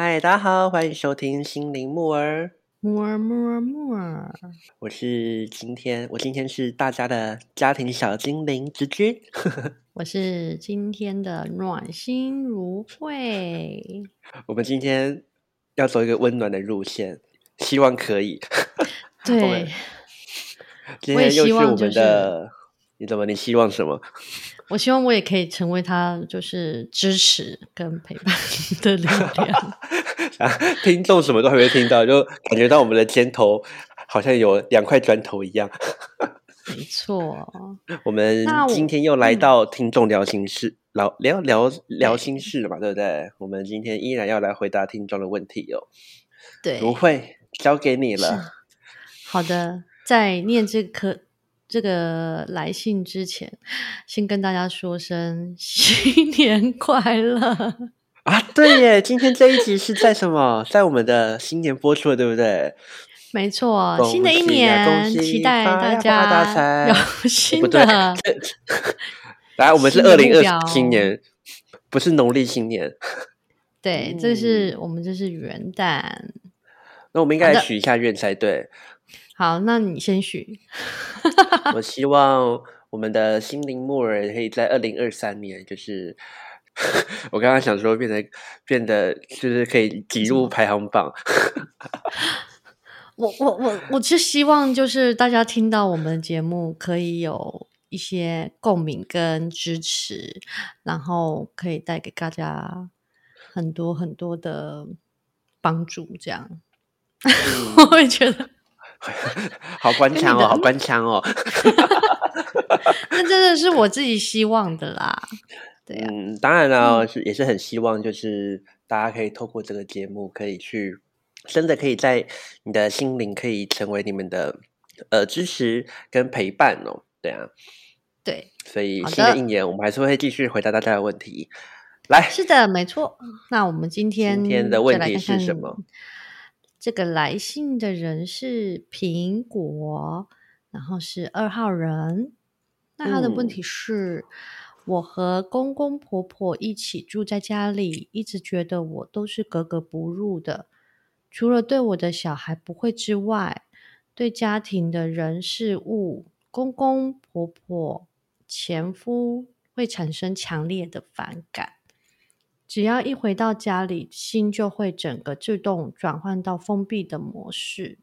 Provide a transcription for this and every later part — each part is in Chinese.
嗨，大家好，欢迎收听心灵木儿。木儿木儿木儿，我是今天，我今天是大家的家庭小精灵之君。我是今天的暖心如慧。我们今天要走一个温暖的路线，希望可以。对，今天又是我们的，你怎么？你希望什么？我希望我也可以成为他就是支持跟陪伴的力量。啊，听众什么都还没听到，就感觉到我们的肩头好像有两块砖头一样。没错，我们今天又来嗯到听众聊心事，聊聊聊聊心事了嘛，对不对？我们今天依然要来回答听众的问题哦。对，不会交给你了。好的，在念这颗这个来信之前，先跟大家说声新年快乐。啊，对耶，今天这一集是在什么？在我们的新年播出的，对不对？没错，新的一年，喜期待大家财有 新的来，我们是二零二新年，不是农历新年。对，这是我们这是元旦。那我们应该来许一下愿才对。好，那你先许。我希望我们的心灵木耳可以在二零二三年，就是 我刚刚想说变得变得就是可以挤入排行榜。我我我我是希望就是大家听到我们的节目可以有一些共鸣跟支持，然后可以带给大家很多很多的帮助，这样。我会觉得，好官腔哦，好官腔哦。那真的是我自己希望的啦。对啊，嗯，当然了，是也是很希望，就是大家可以透过这个节目，可以去真的可以在你的心灵可以成为你们的呃支持跟陪伴哦。对啊，对，所以新的一年我们还是会继续回答大家的问题。来，是的，没错。那我们今天今天的问题是来看看什么？这个来信的人是苹果，然后是二号人。那他的问嗯题是：我和公公婆婆一起住在家里，一直觉得我都是格格不入的，除了对我的小孩不会之外，对家庭的人事物、公公婆婆、前夫会产生强烈的反感。只要一回到家里，心就会整个自动转换到封闭的模式，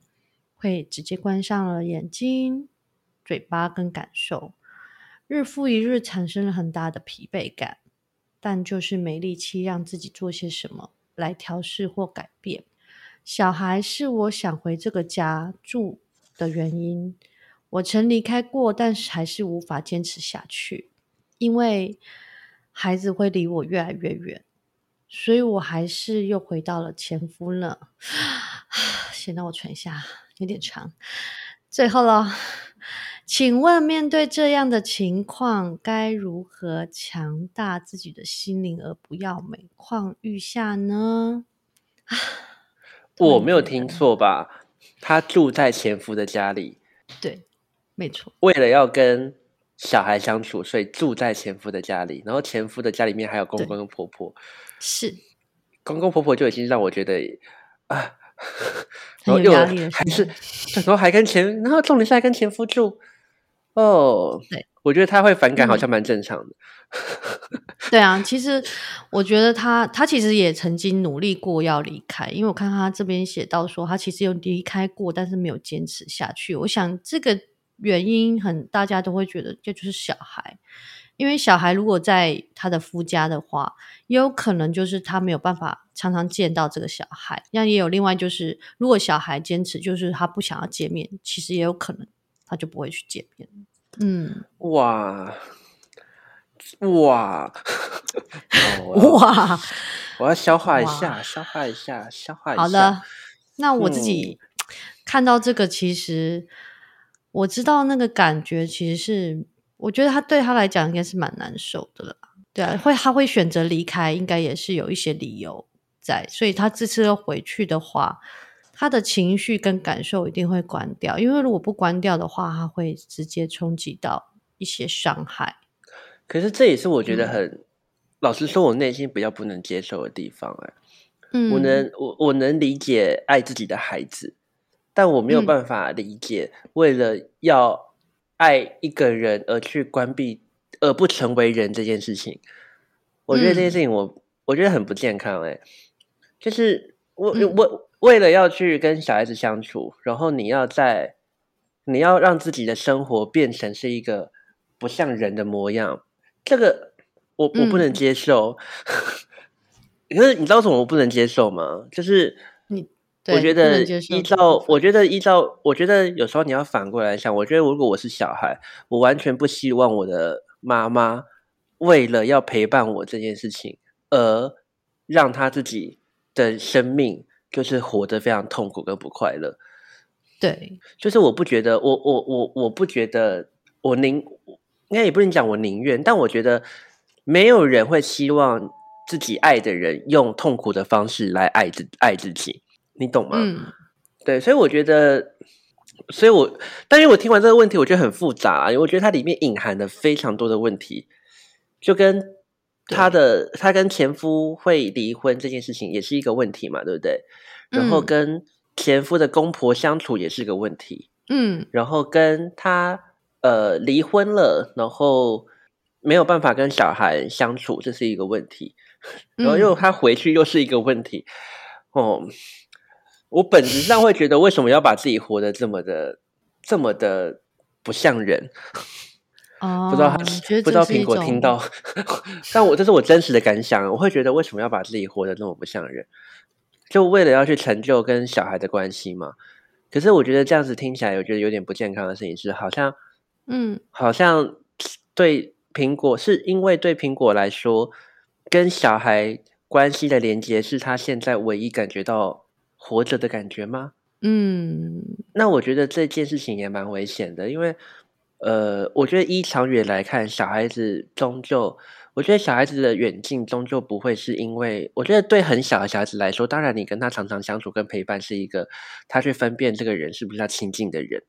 会直接关上了眼睛、嘴巴跟感受，日复一日产生了很大的疲惫感，但就是没力气让自己做些什么来调试或改变。小孩是我想回这个家住的原因。我曾离开过，但是还是无法坚持下去，因为孩子会离我越来越远。所以我还是又回到了前夫了。先让我喘一下，有点长。最后了，请问面对这样的情况，该如何强大自己的心灵，而不要每况愈下呢？我没有听错吧？他住在前夫的家里，对，没错，为了要跟小孩相处，所以住在前夫的家里。然后前夫的家里面还有公对公跟婆婆，是公公婆婆就已经让我觉得啊，然后又还是是，然后还跟前，然后重点是还跟前夫住，哦，对，我觉得他会反感，好嗯像蛮正常的。对啊，其实我觉得他他其实也曾经努力过要离开，因为我看他这边写到说他其实有离开过，但是没有坚持下去。我想这个原因很大家都会觉得这就是小孩，因为小孩如果在他的夫家的话，也有可能就是他没有办法常常见到这个小孩。那也有另外就是，如果小孩坚持就是他不想要见面，其实也有可能他就不会去见面。嗯，哇哇 哇。我要消化一下，消化一下，消化一下。好的，那我自嗯己看到这个，其实我知道那个感觉，其实是我觉得他对他来讲应该是蛮难受的啦。对啊，会他会选择离开，应该也是有一些理由在，所以他这次要回去的话，他的情绪跟感受一定会关掉，因为如果不关掉的话，他会直接冲击到一些伤害。可是这也是我觉得嗯很，老实说，我内心比较不能接受的地方、哎，嗯，我能我我能理解爱自己的孩子，但我没有嗯办法理解为了要爱一个人而去关闭而不成为人这件事情。我觉得这件嗯事情我我觉得很不健康哎、就是我嗯我为了要去跟小孩子相处，然后你要在你要让自己的生活变成是一个不像人的模样，这个我我不能嗯接受。可是你知道为什么我不能接受吗？就是你我觉得依照我觉得依照我觉得有时候你要反过来想，我觉得如果我是小孩，我完全不希望我的妈妈为了要陪伴我这件事情，而让她自己的生命就是活得非常痛苦跟不快乐。对，就是我不觉得，我我我我不觉得，我宁应该也不能讲我宁愿，但我觉得没有人会希望自己爱的人用痛苦的方式来爱自爱自己，你懂吗？嗯对，所以我觉得，所以我，但是我听完这个问题，我觉得很复杂啊，因为我觉得它里面隐含的非常多的问题，就跟她的她跟前夫会离婚这件事情也是一个问题嘛，对不对？然后嗯跟前夫的公婆相处也是个问题，嗯然后跟他呃离婚了，然后没有办法跟小孩相处，这是一个问题。然后又嗯他回去又是一个问题。哦，我本质上会觉得，为什么要把自己活得这么的、这么的不像人？哦，不知道他不知道苹果听到，但我这是我真实的感想。我会觉得，为什么要把自己活得这么不像人？就为了要去成就跟小孩的关系嘛？可是我觉得这样子听起来，我觉得有点不健康的事情是，好像嗯好像对苹果是因为对苹果来说，跟小孩关系的连接是他现在唯一感觉到活着的感觉吗？嗯那我觉得这件事情也蛮危险的，因为呃，我觉得依长远来看，小孩子终究，我觉得小孩子的远近终究不会是因为，我觉得对很小的小孩子来说，当然你跟他常常相处跟陪伴是一个他去分辨这个人是不是他亲近的人，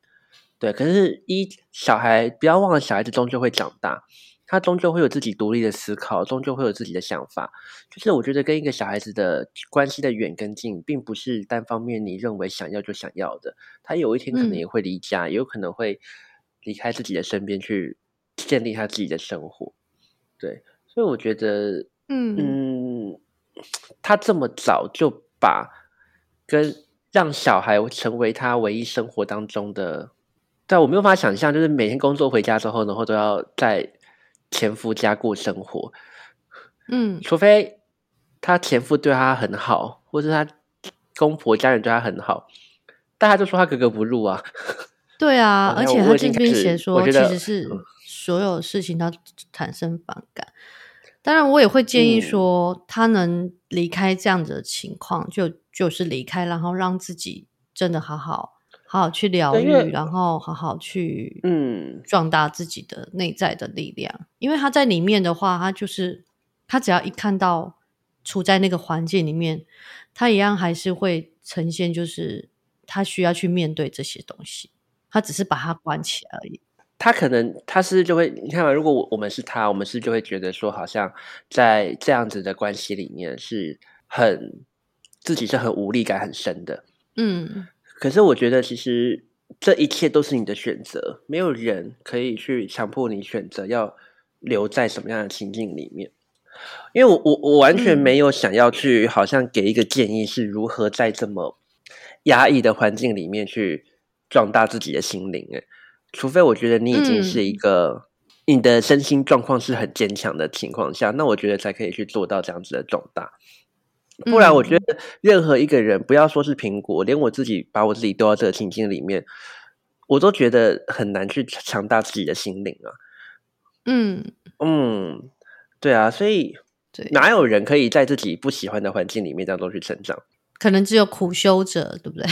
对。可是一小孩，不要忘了，小孩子终究会长大，他终究会有自己独立的思考，终究会有自己的想法。就是我觉得跟一个小孩子的关系的远跟近，并不是单方面你认为想要就想要的。他有一天可能嗯也会离家，也有可能会离开自己的身边去建立他自己的生活。对，所以我觉得，嗯嗯，他这么早就把跟让小孩成为他唯一生活当中的，但我没有办法想象，就是每天工作回家之后，然后都要在前夫家过生活，嗯除非他前夫对他很好，或是他公婆家人对他很好，大家就说他格格不入啊。对啊，而且他这边写说，其实是所有事情他产生反感。当然，我也会建议嗯说，他能离开这样子的情况，就就是离开，然后让自己真的好好好好去疗愈，然后好好去嗯壮大自己的内在的力量。因为他在里面的话，他就是他只要一看到处在那个环境里面，他一样还是会呈现，就是他需要去面对这些东西。他只是把它关起来而已。他可能他是就会你看嘛，如果我我们是他，我们是就会觉得说，好像在这样子的关系里面是很自己是很无力感很深的。嗯可是我觉得，其实这一切都是你的选择，没有人可以去强迫你选择要留在什么样的情境里面。因为我我我完全嗯没有想要去，好像给一个建议是如何在这么压抑的环境里面去壮大自己的心灵。诶，除非我觉得你已经是一个、你的身心状况是很坚强的情况下，那我觉得才可以去做到这样子的壮大。不然，我觉得任何一个人，不要说是苹果，连我自己把我自己丢到这个情境里面，我都觉得很难去强大自己的心灵啊。嗯，嗯，对啊，所以对，哪有人可以在自己不喜欢的环境里面当中去成长？可能只有苦修者，对不对？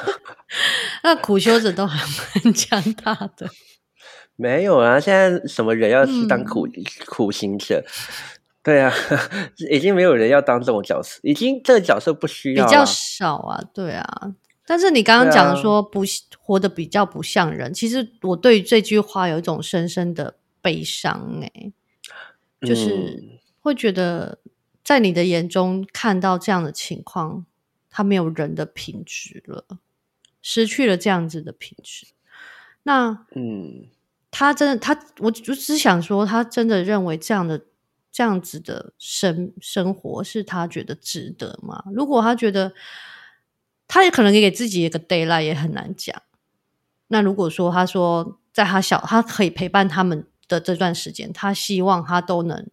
那苦修者都还蛮强大的。没有啊，现在什么人要去当嗯苦、苦行者？对啊，已经没有人要当这种角色，已经这个角色不需要比较。少啊，对啊。但是你刚刚讲的啊说不活得比较不像人，其实我对于这句话有一种深深的悲伤、欸，就是嗯会觉得在你的眼中看到这样的情况，他没有人的品质了，失去了这样子的品质。那嗯他真的，他我就只想说，他真的认为这样的这样子的生生活是他觉得值得吗？如果他觉得，他也可能给自己一个 d a y l i g h t 也很难讲。那如果说他说，在他小，他可以陪伴他们的这段时间，他希望他都能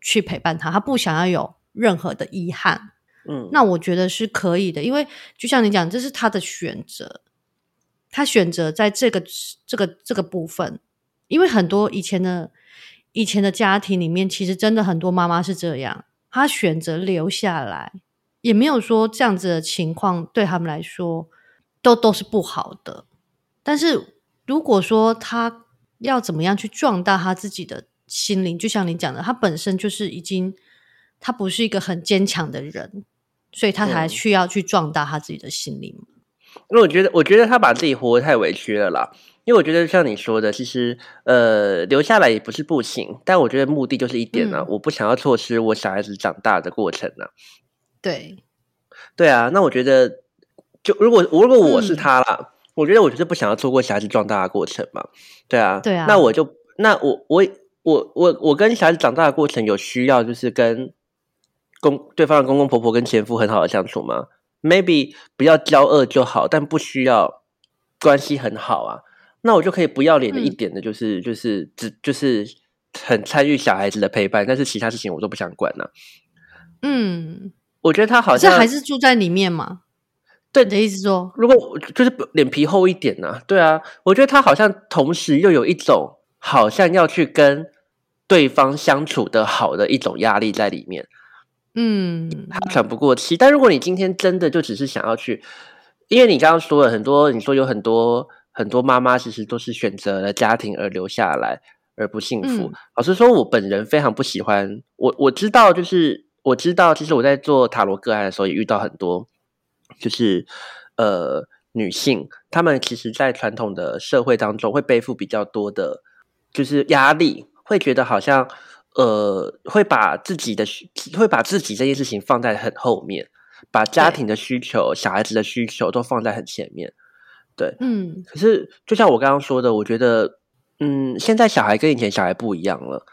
去陪伴他，他不想要有任何的遗憾。嗯，那我觉得是可以的，因为就像你讲，这是他的选择，他选择在这个这个这个部分，因为很多以前的以前的家庭里面，其实真的很多妈妈是这样，她选择留下来，也没有说这样子的情况对他们来说都都是不好的。但是如果说他要怎么样去壮大他自己的心灵，就像你讲的，他本身就是已经他不是一个很坚强的人，所以他才嗯需要去壮大他自己的心灵。因为我觉得，我觉得他把自己活得太委屈了啦。因为我觉得像你说的，其实呃留下来也不是不行，但我觉得目的就是一点呢、嗯。我不想要错失我小孩子长大的过程呢、对，对。啊，那我觉得，就如果如果我是嗯。他啦，我觉得我就是不想要错过小孩子壮大的过程嘛。对啊，对啊。那我就那我我我我我跟小孩子长大的过程有需要，就是跟公对方的公公婆婆跟前夫很好的相处吗？Maybe 不要交恶就好，但不需要关系很好啊。那我就可以不要脸的一嗯点的，就是、就是只就是很参与小孩子的陪伴，但是其他事情我都不想管了、嗯，我觉得他好像是像还是住在里面嘛？对你的意思说，如果就是脸皮厚一点啊、对啊，我觉得他好像同时又有一种好像要去跟对方相处的好的一种压力在里面，嗯，他喘不过气。但如果你今天真的就只是想要去，因为你刚刚说了很多，你说有很多很多妈妈其实都是选择了家庭而留下来，而不幸福。嗯老实说，我本人非常不喜欢。我我知道，就是我知道，其实我在做塔罗个案的时候，也遇到很多，就是呃女性，她们其实，在传统的社会当中，会背负比较多的，就是压力，会觉得好像呃，会把自己的会把自己这件事情放在很后面，把家庭的需求、小孩子的需求都放在很前面。对，嗯可是就像我刚刚说的，我觉得，嗯，现在小孩跟以前小孩不一样了。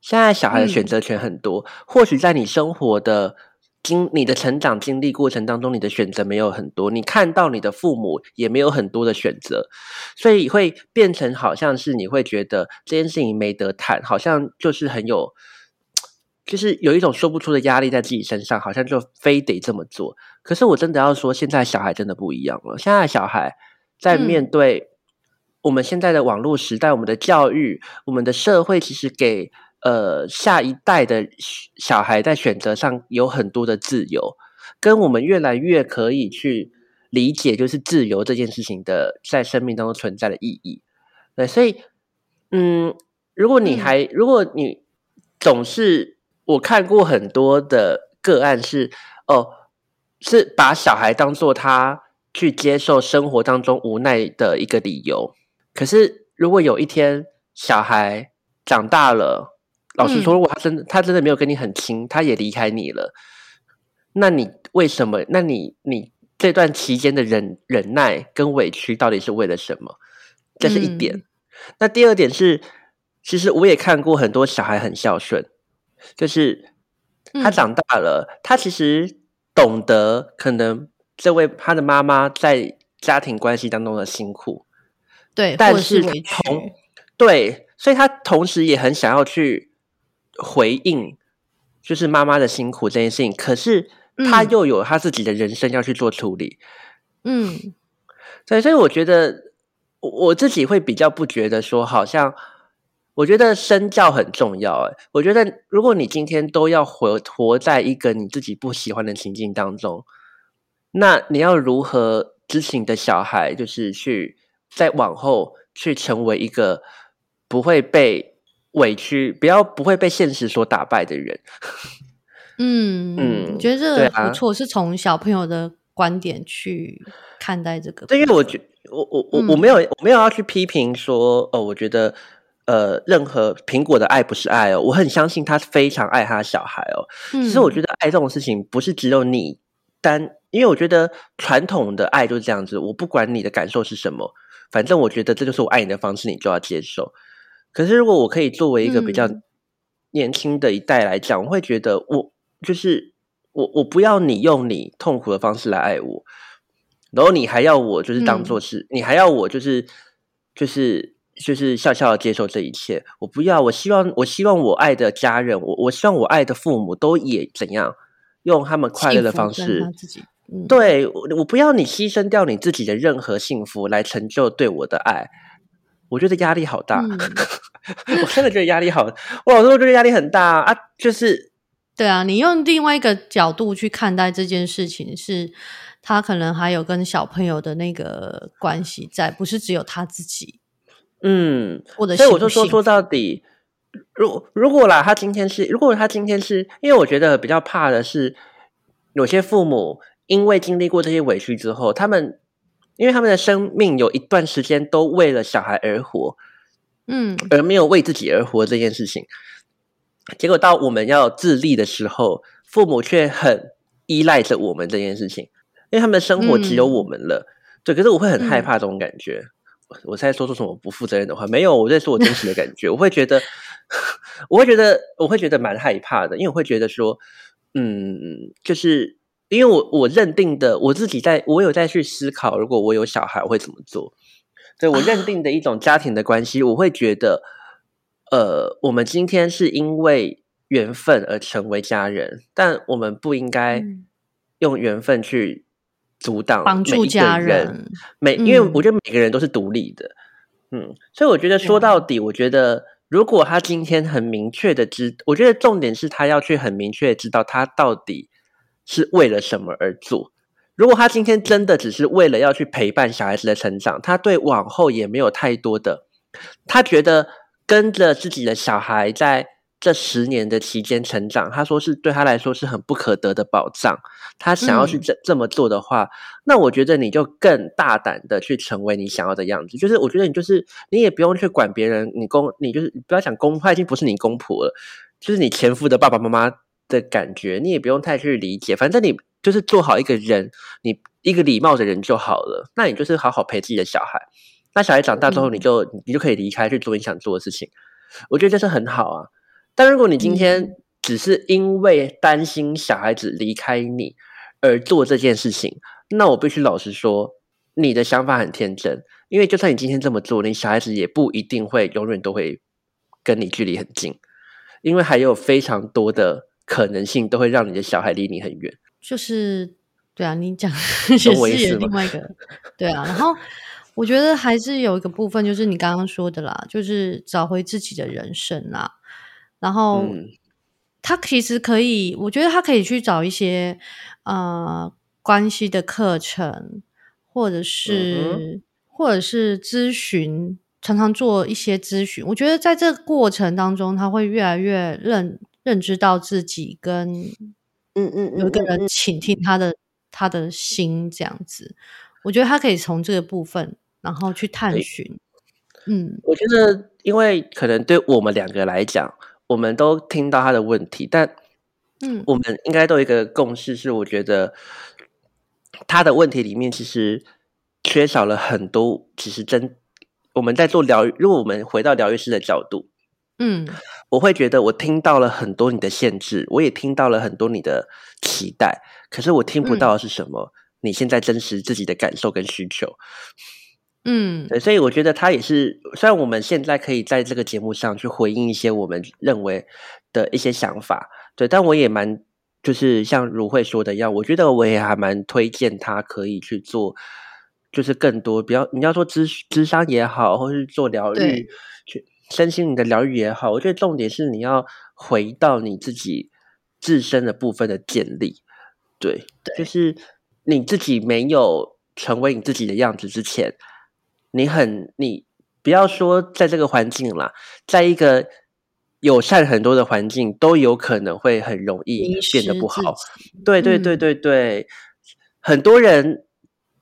现在小孩的选嗯择权很多，或许在你生活的经、你的成长经历过程当中，你的选择没有很多，你看到你的父母也没有很多的选择，所以会变成好像是你会觉得这件事情没得谈，好像就是很有，就是有一种说不出的压力在自己身上，好像就非得这么做。可是我真的要说，现在小孩真的不一样了。现在小孩在面嗯对我们现在的网络时代，我们的教育，我们的社会，其实给呃下一代的小孩在选择上有很多的自由，跟我们越来越可以去理解，就是自由这件事情的在生命当中存在的意义。对，所以嗯，如果你嗯还、如果你总是我看过很多的个案是哦，是把小孩当做他去接受生活当中无奈的一个理由。可是如果有一天小孩长大了，老实说，嗯如果他真的他真的没有跟你很亲，他也离开你了，那你为什么？那你你这段期间的忍忍耐跟委屈到底是为了什么？这是一点。嗯那第二点是，其实我也看过很多小孩很孝顺，就是他嗯长大了，他其实懂得可能这位他的妈妈在家庭关系当中的辛苦，对，但是是委屈，同对，所以他同时也很想要去回应，就是妈妈的辛苦这件事情。可是他嗯又有他自己的人生要去做处理，嗯对，所以我觉得我我自己会比较不觉得说，好像我觉得身教很重要。哎，我觉得如果你今天都要活活在一个你自己不喜欢的情境当中，那你要如何支持你的小孩，就是去在往后去成为一个不会被委屈、不要不会被现实所打败的人？嗯嗯觉得这个不错，是从小朋友的观点去看待这个。对，因为我觉我我我我嗯没有我没有要去批评说哦，我觉得呃，任何苹果的爱不是爱哦，我很相信他非常爱他的小孩哦。嗯，其实我觉得爱这种事情不是只有你单，因为我觉得传统的爱就是这样子，我不管你的感受是什么，反正我觉得这就是我爱你的方式，你就要接受。可是如果我可以作为一个比较嗯。年轻的一代来讲，我会觉得我就是我我不要你用你痛苦的方式来爱我，然后你还要我就是当做是，你还要我就是就是就是笑笑的接受这一切，我不要，我希望我希望我爱的家人，我我希望我爱的父母都也怎样用他们快乐的方式自己，嗯，对我我不要你牺牲掉你自己的任何幸福来成就对我的爱，我觉得压力好大，嗯。我真的觉得压力好，我老时候觉得压力很大啊，就是。对啊，你用另外一个角度去看待这件事情，是他可能还有跟小朋友的那个关系在，不是只有他自己嗯，或者所以我就说说到底，如如果啦，他今天是，如果他今天是因为我觉得比较怕的是，有些父母因为经历过这些委屈之后，他们因为他们的生命有一段时间都为了小孩而活，嗯而没有为自己而活这件事情，结果到我们要自立的时候，父母却很依赖着我们这件事情，因为他们的生活只有我们了。对，可是我会很害怕这种感觉。我我在说出什么不负责任的话？没有，我在说我真实的感觉。我会觉得，我会觉得，我会觉得蛮害怕的，因为我会觉得说，嗯，就是因为我我认定的我自己在，我有在去思考，如果我有小孩我会怎么做。对我认定的一种家庭的关系，我会觉得，呃，我们今天是因为缘分而成为家人，但我们不应该嗯用缘分去阻挡帮助家人。每因为嗯我觉得每个人都是独立的，嗯，所以我觉得说到底，我觉得如果他今天很明确的知，我觉得重点是他要去很明确的知道他到底是为了什么而做。如果他今天真的只是为了要去陪伴小孩子的成长，他对往后也没有太多的，他觉得跟着自己的小孩在这十年的期间成长，他说是对他来说是很不可得的保障。他想要去嗯这、这么做的话，那我觉得你就更大胆的去成为你想要的样子。就是我觉得你就是你也不用去管别人，你公你就是不要想公，他已经不是你公婆了，就是你前夫的爸爸妈妈的感觉，你也不用太去理解，反正你就是做好一个人，你一个礼貌的人就好了。那你就是好好陪自己的小孩，那小孩长大之后，嗯你就你就可以离开去做你想做的事情。我觉得这是很好啊。但如果你今天嗯只是因为担心小孩子离开你而做这件事情，那我必须老实说，你的想法很天真。因为就算你今天这么做，你小孩子也不一定会永远都会跟你距离很近，因为还有非常多的可能性都会让你的小孩离你很远。就是对啊，你讲 也是另外一个对啊，然后我觉得还是有一个部分，就是你刚刚说的啦，就是找回自己的人生啦。然后嗯他其实可以，我觉得他可以去找一些呃关系的课程，或者是、或者是咨询，常常做一些咨询。我觉得在这个过程当中，他会越来越认认知到自己跟嗯嗯有一个人倾听他的他的心，这样子，我觉得他可以从这个部分，然后去探寻。嗯。我觉得，因为可能对我们两个来讲，我们都听到他的问题，但嗯。我们应该都有一个共识，是我觉得他的问题里面其实缺少了很多。其实真我们在做疗愈，如果我们回到疗愈师的角度，嗯我会觉得我听到了很多你的限制，我也听到了很多你的期待，可是我听不嗯到的是什么？你现在真实自己的感受跟需求。嗯对，所以我觉得他也是，虽然我们现在可以在这个节目上去回应一些我们认为的一些想法，对，但我也蛮就是像如慧说的一样，我觉得我也还蛮推荐他可以去做，就是更多，比较你要说智智商也好，或是做疗愈，去身心灵的疗愈也好，我觉得重点是你要回到你自己自身的部分的建立，对，对就是你自己没有成为你自己的样子之前。你很，你不要说在这个环境啦，在一个友善很多的环境，都有可能会很容易变得不好。己对对对嗯对对，很多人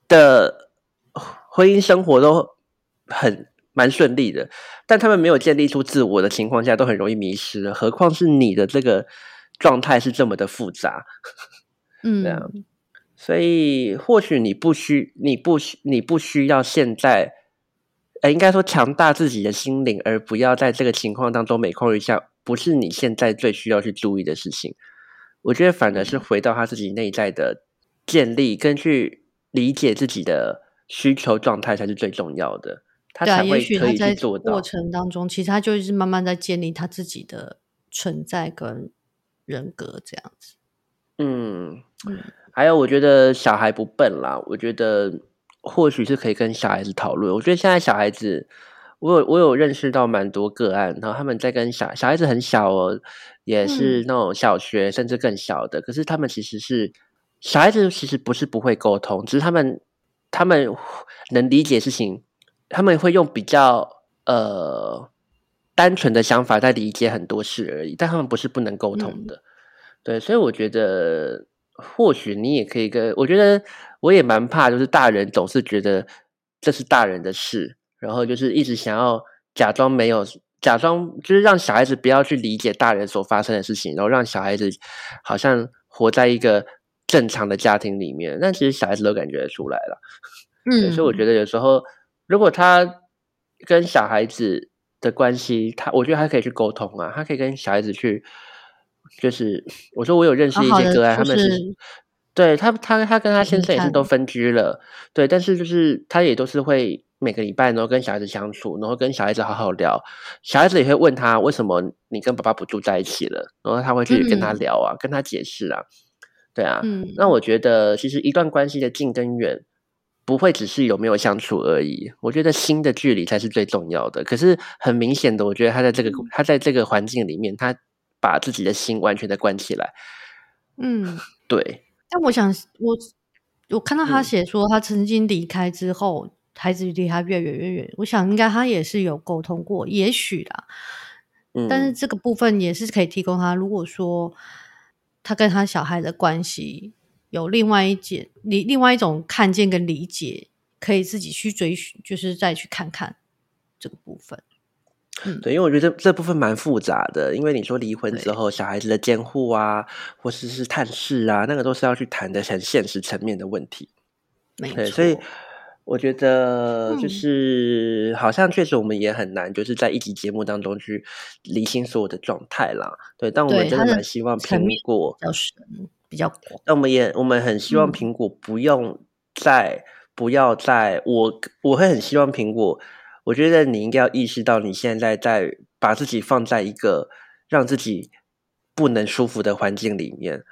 的婚姻生活都很蛮顺利的，但他们没有建立出自我的情况下，都很容易迷失。何况是你的这个状态是这么的复杂，嗯，这样，所以或许你不需，你不需，你不需要现在，呃，应该说强大自己的心灵，而不要在这个情况当中每况愈下，不是你现在最需要去注意的事情。我觉得反而是回到他自己内在的建立，跟去理解自己的需求状态才是最重要的。他对啊，才会也许可以他在做到。程当中，其实他就是慢慢在建立他自己的存在跟人格这样子。嗯嗯，还有，我觉得小孩不笨啦，我觉得或许是可以跟小孩子讨论。我觉得现在小孩子，我有我有认识到蛮多个案，然后他们在跟小小孩子很小哦，也是那种小学甚至更小的，可是他们其实是小孩子，其实不是不会沟通，只是他们他们能理解事情，他们会用比较呃单纯的想法在理解很多事而已，但他们不是不能沟通的。对，所以我觉得或许你也可以跟，我觉得我也蛮怕，就是大人总是觉得这是大人的事，然后就是一直想要假装没有，假装就是让小孩子不要去理解大人所发生的事情，然后让小孩子好像活在一个正常的家庭里面，但其实小孩子都感觉出来了。嗯，所以我觉得有时候如果他跟小孩子的关系，他我觉得他可以去沟通啊，他可以跟小孩子去，就是我说我有认识一些个案，他们就是是对他他他跟他先生也是都分居了，对，但是就是他也都是会每个礼拜然后跟小孩子相处，然后跟小孩子好好聊，小孩子也会问他为什么你跟爸爸不住在一起了，然后他会去跟他嗯聊啊，跟他解释啊，对啊，嗯。那我觉得其实一段关系的近跟远，不会只是有没有相处而已。我觉得心的距离才是最重要的。可是很明显的，我觉得他在这个他在这个环境里面，他把自己的心完全的关起来。嗯，对，但我想，我我看到他嗯写说，他曾经离开之后，孩子离他越远越远。我想，应该他也是有沟通过，也许啦。嗯，但是这个部分也是可以提供他。如果说他跟他小孩的关系有另外一件、另另外一种看见跟理解，可以自己去追寻，就是再去看看这个部分。对，因为我觉得这这部分蛮复杂的，因为你说离婚之对后，小孩子的监护啊，或是是探视啊，那个都是要去谈的很现实层面的问题。对，没错，所以我觉得就嗯是、好像确实我们也很难，就是在一集节目当中去理清所有的状态啦。对，但我们真的蛮希望层面苹果比较。那我们也我们很希望嗯苹果不用再、不要再我我会很希望苹果，我觉得你应该要意识到你现在在把自己放在一个让自己不能舒服的环境里面，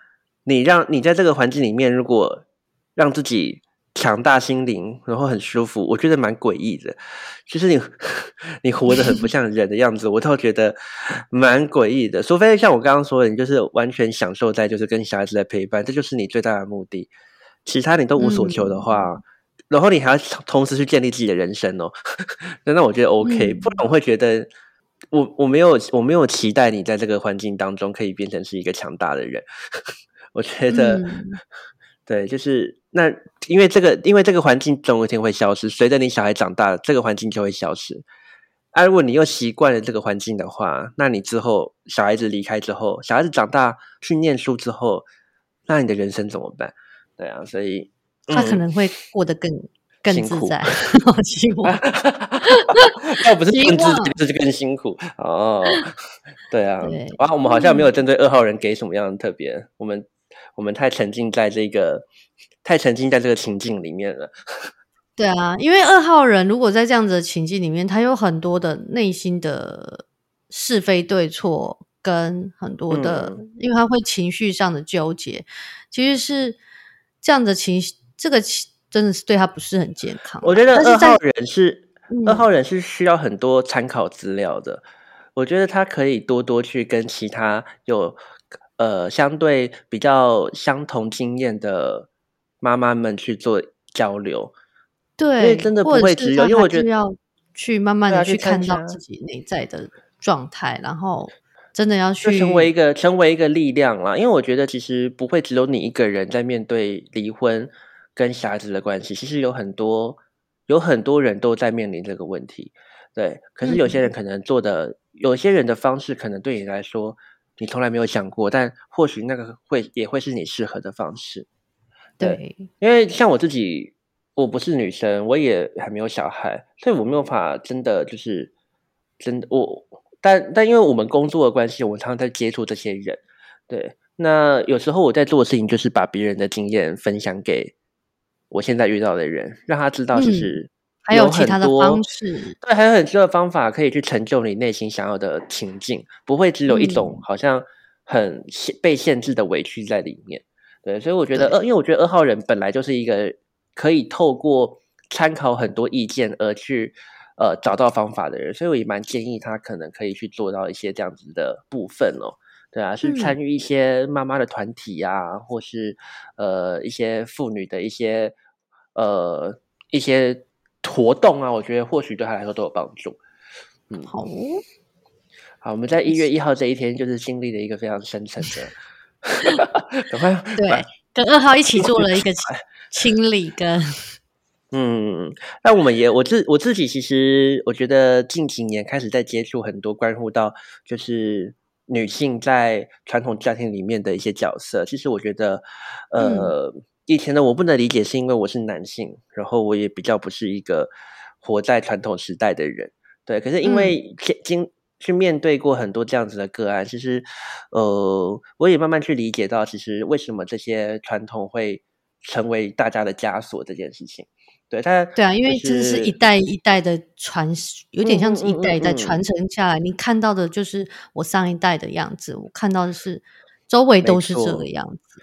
你让你在这个环境里面，如果让自己强大心灵，然后很舒服，我觉得蛮诡异的。就是你 你活得很不像人的样子，我倒觉得蛮诡异的。除非像我刚刚说的，你就是完全享受在就是跟小孩子的陪伴，这就是你最大的目的。其他你都无所求的话，然后你还要同时去建立自己的人生哦，那 那我觉得 OK，、嗯不然我会觉得我我没有我没有期待你在这个环境当中可以变成是一个强大的人。我觉得、嗯对，就是那因为这个因为这个环境总有一天会消失，随着你小孩长大，这个环境就会消失。啊，如果你又习惯了这个环境的话，那你之后小孩子离开之后，小孩子长大去念书之后，那你的人生怎么办？对啊，所以他可嗯能会过得更更辛苦自在。我希望要不是更自望己，就是更辛苦哦。对啊 哇，我们好像没有针对二号人给什么样的特别，我们我们太沉浸在这个太沉浸在这个情境里面了。对啊，因为二号人如果在这样子的情境里面，他有很多的内心的是非对错，跟很多的，嗯因为他会情绪上的纠结，其实是这样的情绪，这个真的是对他不是很健康啊。我觉得二号人是嗯二号人是需要很多参考资料的。我觉得他可以多多去跟其他有呃相对比较相同经验的妈妈们去做交流。对，真的不会只有因为我觉得是要去慢慢的去看到自己内在的状态，然后真的要去成为一个成为一个力量啦。因为我觉得其实不会只有你一个人在面对离婚跟小孩子的关系，其实有很多有很多人都在面临这个问题。对，可是有些人嗯可能做的，有些人的方式可能对你来说你从来没有想过，但或许那个会也会是你适合的方式。对对，因为像我自己，我不是女生，我也还没有小孩，所以我没有办法真的就是真的我，但但因为我们工作的关系，我们常常在接触这些人，对。那有时候我在做的事情就是把别人的经验分享给我现在遇到的人，让他知道就嗯是还有其他的多方式，对，还有很多的方法可以去成就你内心想要的情境，不会只有一种嗯好像很限被限制的委屈在里面。对，所以我觉得对。二，因为我觉得二号人本来就是一个可以透过参考很多意见而去呃找到方法的人，所以我也蛮建议他可能可以去做到一些这样子的部分哦。对啊，是参嗯。与一些妈妈的团体啊，或是呃一些妇女的一些呃一些活动啊，我觉得或许对他来说都有帮助。嗯，好哦，好，我们在一月一号这一天，就是经历了一个非常深层的，赶快对，跟二号一起做了一个 清清理跟嗯，那我们也我自我自己其实我觉得近几年开始在接触很多关乎到就是女性在传统家庭里面的一些角色。其实我觉得，呃，以前的我不能理解，是因为我是男性，然后我也比较不是一个活在传统时代的人。对，可是因为经经去面对过很多这样子的个案，其实呃，我也慢慢去理解到，其实为什么这些传统会成为大家的枷锁这件事情。对，他对啊，因为就这是一代一代的传，有点像是一代一代传承下来。你看到的就是我上一代的样子，我看到的是周围都是这错个样子。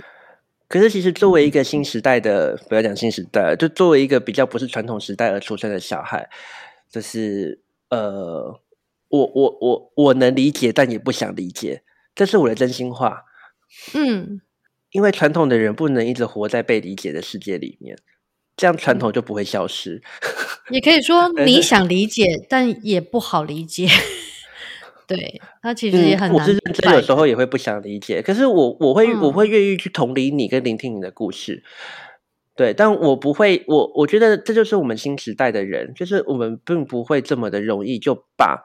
可是其实作为一个新时代的，不要讲新时代，就作为一个比较不是传统时代而出生的小孩，就是呃，我我我我能理解，但也不想理解，这是我的真心话。嗯，因为传统的人不能一直活在被理解的世界里面，这样传统就不会消失。也可以说 你想理解，但也不好理解。对，他其实也嗯，很难我是认真。有时候也会不想理解，可是我我会我嗯会愿意去同理你跟聆听你的故事，对，但我不会，我我觉得这就是我们新时代的人，就是我们并不会这么的容易就把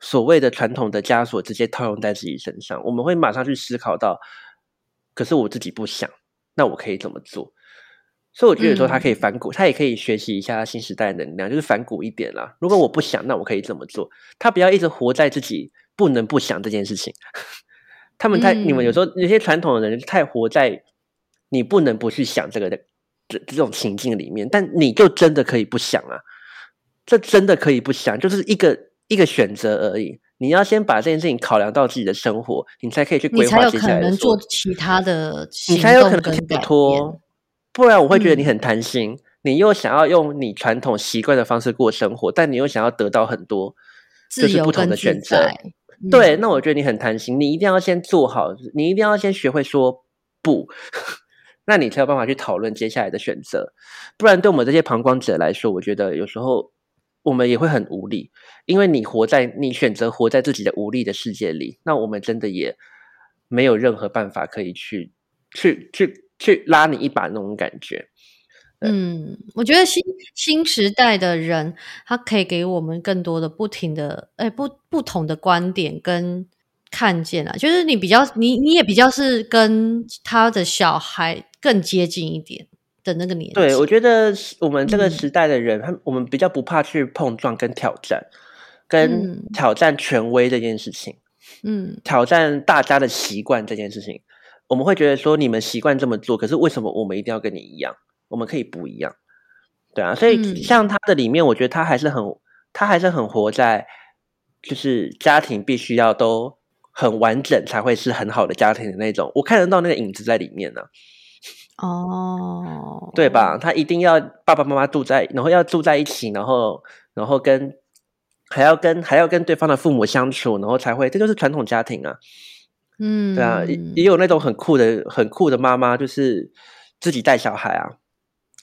所谓的传统的枷锁直接套用在自己身上，我们会马上去思考到，可是我自己不想，那我可以怎么做？所以我觉得有时候他可以嗯反骨，他也可以学习一下新时代能量，就是反骨一点啦。如果我不想，那我可以怎么做？他不要一直活在自己不能不想这件事情。他们太，你们有时候有些传统的人太活在你不能不去想这个的这这种情境里面，但你就真的可以不想啊，这真的可以不想，就是一个一个选择而已。你要先把这件事情考量到自己的生活，你才可以去规你才有划接下来的可能做其他的你才有可能去动跟改变。脱，不然我会觉得你嗯很贪心，你又想要用你传统习惯的方式过生活，但你又想要得到很多就是不同的选择。在。对，嗯那我觉得你很贪心，你一定要先做好，你一定要先学会说不，那你才有办法去讨论接下来的选择。不然，对我们这些旁观者来说，我觉得有时候我们也会很无力，因为你活在你选择活在自己的无力的世界里，那我们真的也没有任何办法可以去去去去拉你一把那种感觉。嗯，我觉得新新时代的人，他可以给我们更多的不停的，哎，不不同的观点跟看见啊。就是你比较，你你也比较是跟他的小孩更接近一点的那个年纪。对，我觉得我们这个嗯时代的人，他我们比较不怕去碰撞跟挑战，跟嗯挑战权威这件事情，嗯挑战大家的习惯这件事情，我们会觉得说你们习惯这么做，可是为什么我们一定要跟你一样？我们可以不一样，对啊。所以嗯像他的里面，我觉得他还是很，他还是很活在，就是家庭必须要都很完整才会是很好的家庭的那种，我看得到那个影子在里面呢、哦，对吧？？他一定要爸爸妈妈住在，然后要住在一起，然后然后跟还要跟还要跟对方的父母相处，然后才会，这就是传统家庭啊。嗯，对啊，也也有那种很酷的很酷的妈妈，就是自己带小孩啊，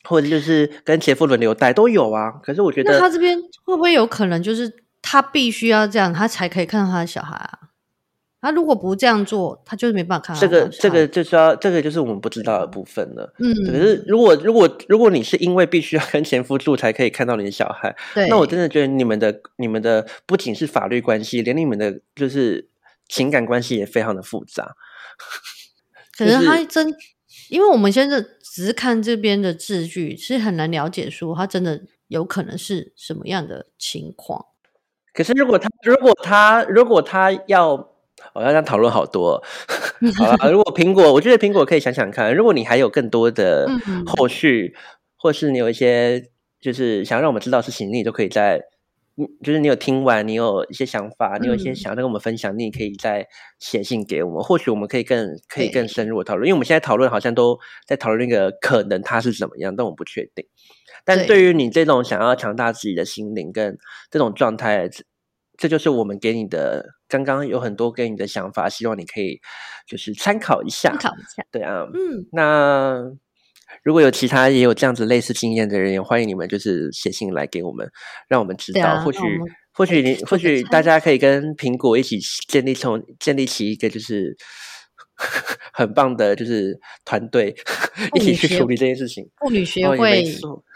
或者就是跟前夫轮流带都有啊。可是我觉得那他这边会不会有可能就是他必须要这样，他才可以看到他的小孩啊？他如果不这样做，他就是没办法看到这个这个就是要这个就是我们不知道的部分了。嗯，可是如果如果如果你是因为必须要跟前夫住才可以看到你的小孩，对，那我真的觉得你们的你们的不仅是法律关系，连你们的就是情感关系也非常的复杂。可就是他真，因为我们现在只是看这边的字句，是很难了解说他真的有可能是什么样的情况。可是如果他如果他如果他要，我要这样讨论好多。好了，如果苹果，我觉得苹果可以想想看，如果你还有更多的嗯后续，或是你有一些就是想让我们知道事情，你都可以在。嗯，就是你有听完，你有一些想法，你有一些嗯想要跟我们分享，你也可以再写信给我们，或许我们可以更可以更深入的讨论。因为我们现在讨论好像都在讨论那个可能它是怎么样，但我不确定。但对对于你这种想要强大自己的心灵跟这种状态，这这就是我们给你的。刚刚有很多给你的想法，希望你可以就是参考一下参。考一下，对啊，嗯，那如果有其他也有这样子类似经验的人，也欢迎你们就是写信来给我们，让我们知道。啊或许或许你或许大家可以跟苹果一起建立从建立起一个就是 很棒的，就是团队一起去处理这件事情。妇女协哦，也会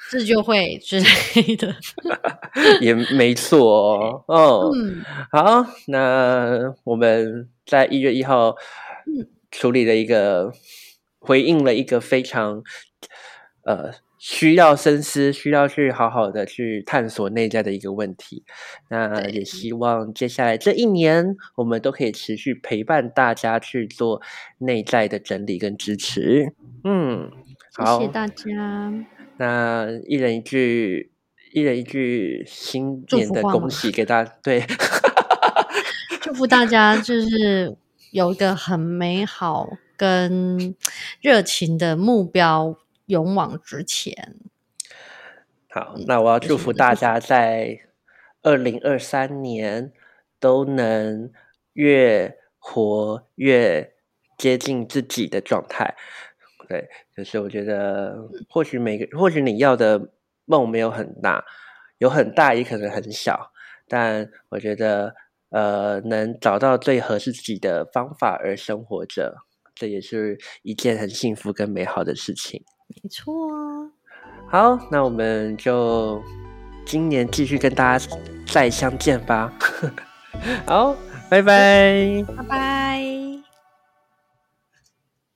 自救会之类的。也没错哦。哦，嗯，好，那我们在一月一号嗯处理了一个，回应了一个非常呃需要深思、需要去好好的去探索内在的一个问题。那也希望接下来这一年，我们都可以持续陪伴大家去做内在的整理跟支持。嗯，好，谢谢大家。那一人一句，一人一句新年的恭喜给大家。对，祝福大家就是有一个很美好跟热情的目标，勇往直前。好，嗯那我要祝福大家在二零二三年都能越活越接近自己的状态。对，就是我觉得，嗯或许每个，或许你要的梦没有很大，有很大也可能很小，但我觉得，呃，能找到最合适自己的方法而生活着，这也是一件很幸福跟美好的事情。没错啊，好，那我们就今年继续跟大家再相见吧。好，拜拜。拜拜。